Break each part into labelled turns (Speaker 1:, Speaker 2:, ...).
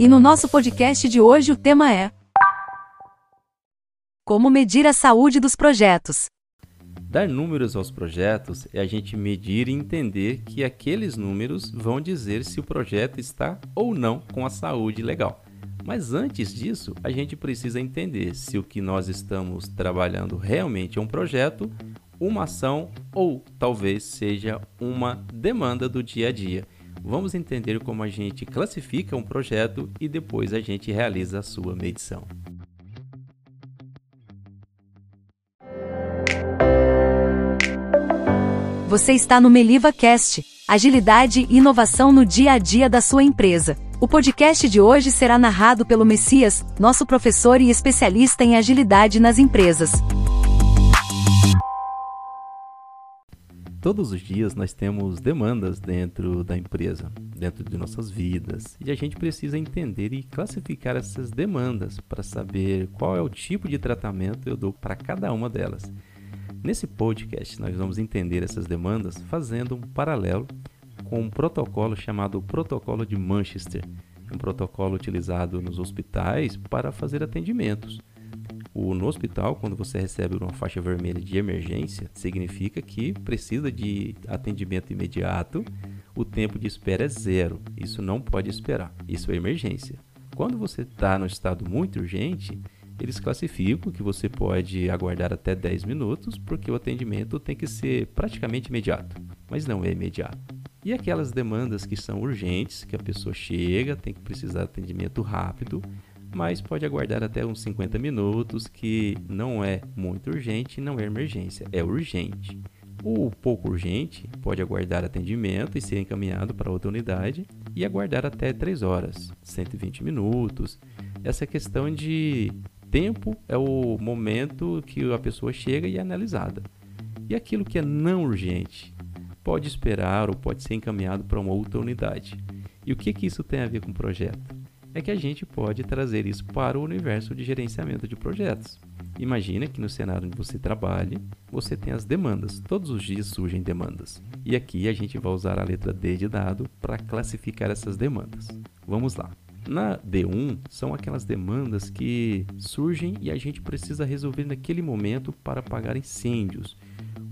Speaker 1: E no nosso podcast de hoje o tema é Como medir a saúde dos projetos.
Speaker 2: Dar números aos projetos é a gente medir e entender que aqueles números vão dizer se o projeto está ou não com a saúde legal. Mas antes disso, a gente precisa entender se o que nós estamos trabalhando realmente é um projeto, uma ação ou talvez seja uma demanda do dia a dia. Vamos entender como a gente classifica um projeto e depois a gente realiza a sua medição.
Speaker 1: Você está no Meliva Cast, agilidade e inovação no dia a dia da sua empresa. O podcast de hoje será narrado pelo Messias, nosso professor e especialista em agilidade nas empresas.
Speaker 2: Todos os dias nós temos demandas dentro da empresa, dentro de nossas vidas, e a gente precisa entender e classificar essas demandas para saber qual é o tipo de tratamento eu dou para cada uma delas. Nesse podcast, nós vamos entender essas demandas fazendo um paralelo com um protocolo chamado Protocolo de Manchester, um protocolo utilizado nos hospitais para fazer atendimentos. O, no hospital, quando você recebe uma faixa vermelha de emergência, significa que precisa de atendimento imediato, o tempo de espera é zero. Isso não pode esperar, isso é emergência. Quando você está no estado muito urgente, eles classificam que você pode aguardar até 10 minutos, porque o atendimento tem que ser praticamente imediato, mas não é imediato. E aquelas demandas que são urgentes, que a pessoa chega, tem que precisar de atendimento rápido, mas pode aguardar até uns 50 minutos, que não é muito urgente, não é emergência, é urgente. O pouco urgente pode aguardar atendimento e ser encaminhado para outra unidade e aguardar até 3 horas, 120 minutos. Essa questão de Tempo é o momento que a pessoa chega e é analisada. E aquilo que é não urgente pode esperar ou pode ser encaminhado para uma outra unidade. E o que, que isso tem a ver com o projeto? É que a gente pode trazer isso para o universo de gerenciamento de projetos. Imagina que no cenário onde você trabalhe, você tem as demandas. Todos os dias surgem demandas. E aqui a gente vai usar a letra D de dado para classificar essas demandas. Vamos lá. Na D1 são aquelas demandas que surgem e a gente precisa resolver naquele momento para apagar incêndios.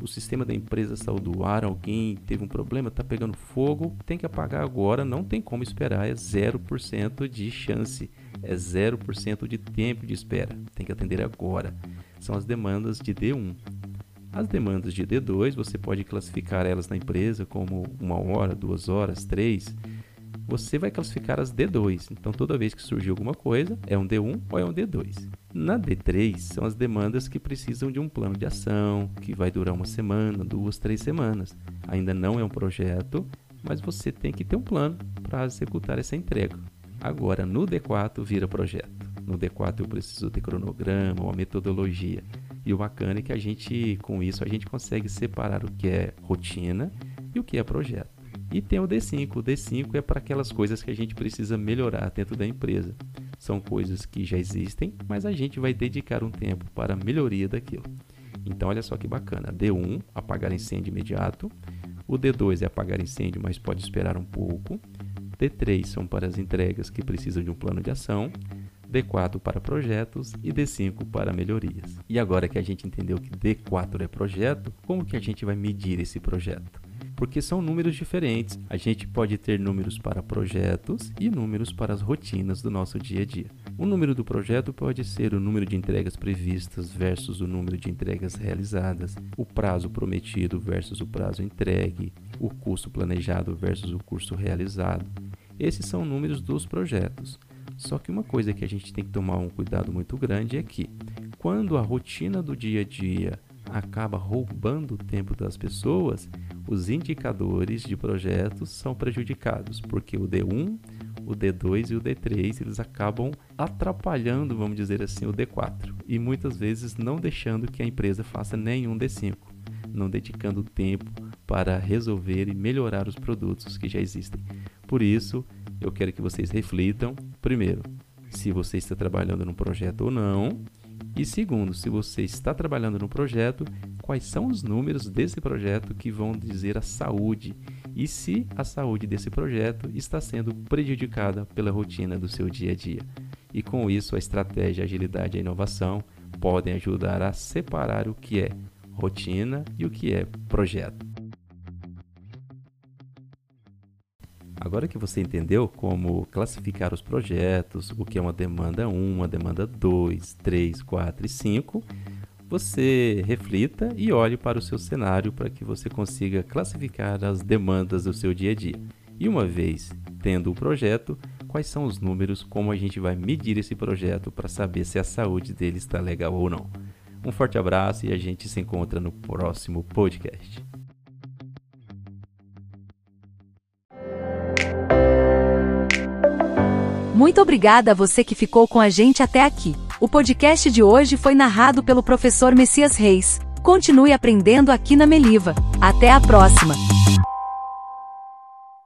Speaker 2: O sistema da empresa saiu do ar, alguém teve um problema, está pegando fogo, tem que apagar agora, não tem como esperar, é 0% de chance, é 0% de tempo de espera, tem que atender agora. São as demandas de D1. As demandas de D2 você pode classificar elas na empresa como uma hora, duas horas, três você vai classificar as D2. Então, toda vez que surgir alguma coisa, é um D1 ou é um D2. Na D3, são as demandas que precisam de um plano de ação, que vai durar uma semana, duas, três semanas. Ainda não é um projeto, mas você tem que ter um plano para executar essa entrega. Agora, no D4, vira projeto. No D4 eu preciso ter cronograma, uma metodologia. E o bacana é que a gente, com isso, a gente consegue separar o que é rotina e o que é projeto. E tem o D5. O D5 é para aquelas coisas que a gente precisa melhorar dentro da empresa. São coisas que já existem, mas a gente vai dedicar um tempo para a melhoria daquilo. Então, olha só que bacana. D1, apagar incêndio imediato. O D2 é apagar incêndio, mas pode esperar um pouco. D3 são para as entregas que precisam de um plano de ação. D4 para projetos e D5 para melhorias. E agora que a gente entendeu que D4 é projeto, como que a gente vai medir esse projeto? Porque são números diferentes. A gente pode ter números para projetos e números para as rotinas do nosso dia a dia. O número do projeto pode ser o número de entregas previstas versus o número de entregas realizadas, o prazo prometido versus o prazo entregue, o custo planejado versus o custo realizado. Esses são números dos projetos. Só que uma coisa que a gente tem que tomar um cuidado muito grande é que, quando a rotina do dia a dia acaba roubando o tempo das pessoas, os indicadores de projetos são prejudicados, porque o D1, o D2 e o D3 eles acabam atrapalhando, vamos dizer assim, o D4 e muitas vezes não deixando que a empresa faça nenhum D5, não dedicando tempo para resolver e melhorar os produtos que já existem. Por isso, eu quero que vocês reflitam, primeiro, se você está trabalhando num projeto ou não, e segundo, se você está trabalhando no projeto, quais são os números desse projeto que vão dizer a saúde e se a saúde desse projeto está sendo prejudicada pela rotina do seu dia a dia. E com isso, a estratégia, a agilidade e a inovação podem ajudar a separar o que é rotina e o que é projeto. Agora que você entendeu como classificar os projetos, o que é uma demanda 1, uma demanda 2, 3, 4 e 5, você reflita e olhe para o seu cenário para que você consiga classificar as demandas do seu dia a dia. E uma vez tendo o projeto, quais são os números, como a gente vai medir esse projeto para saber se a saúde dele está legal ou não. Um forte abraço e a gente se encontra no próximo podcast.
Speaker 1: Muito obrigada a você que ficou com a gente até aqui. O podcast de hoje foi narrado pelo professor Messias Reis. Continue aprendendo aqui na Meliva. Até a próxima!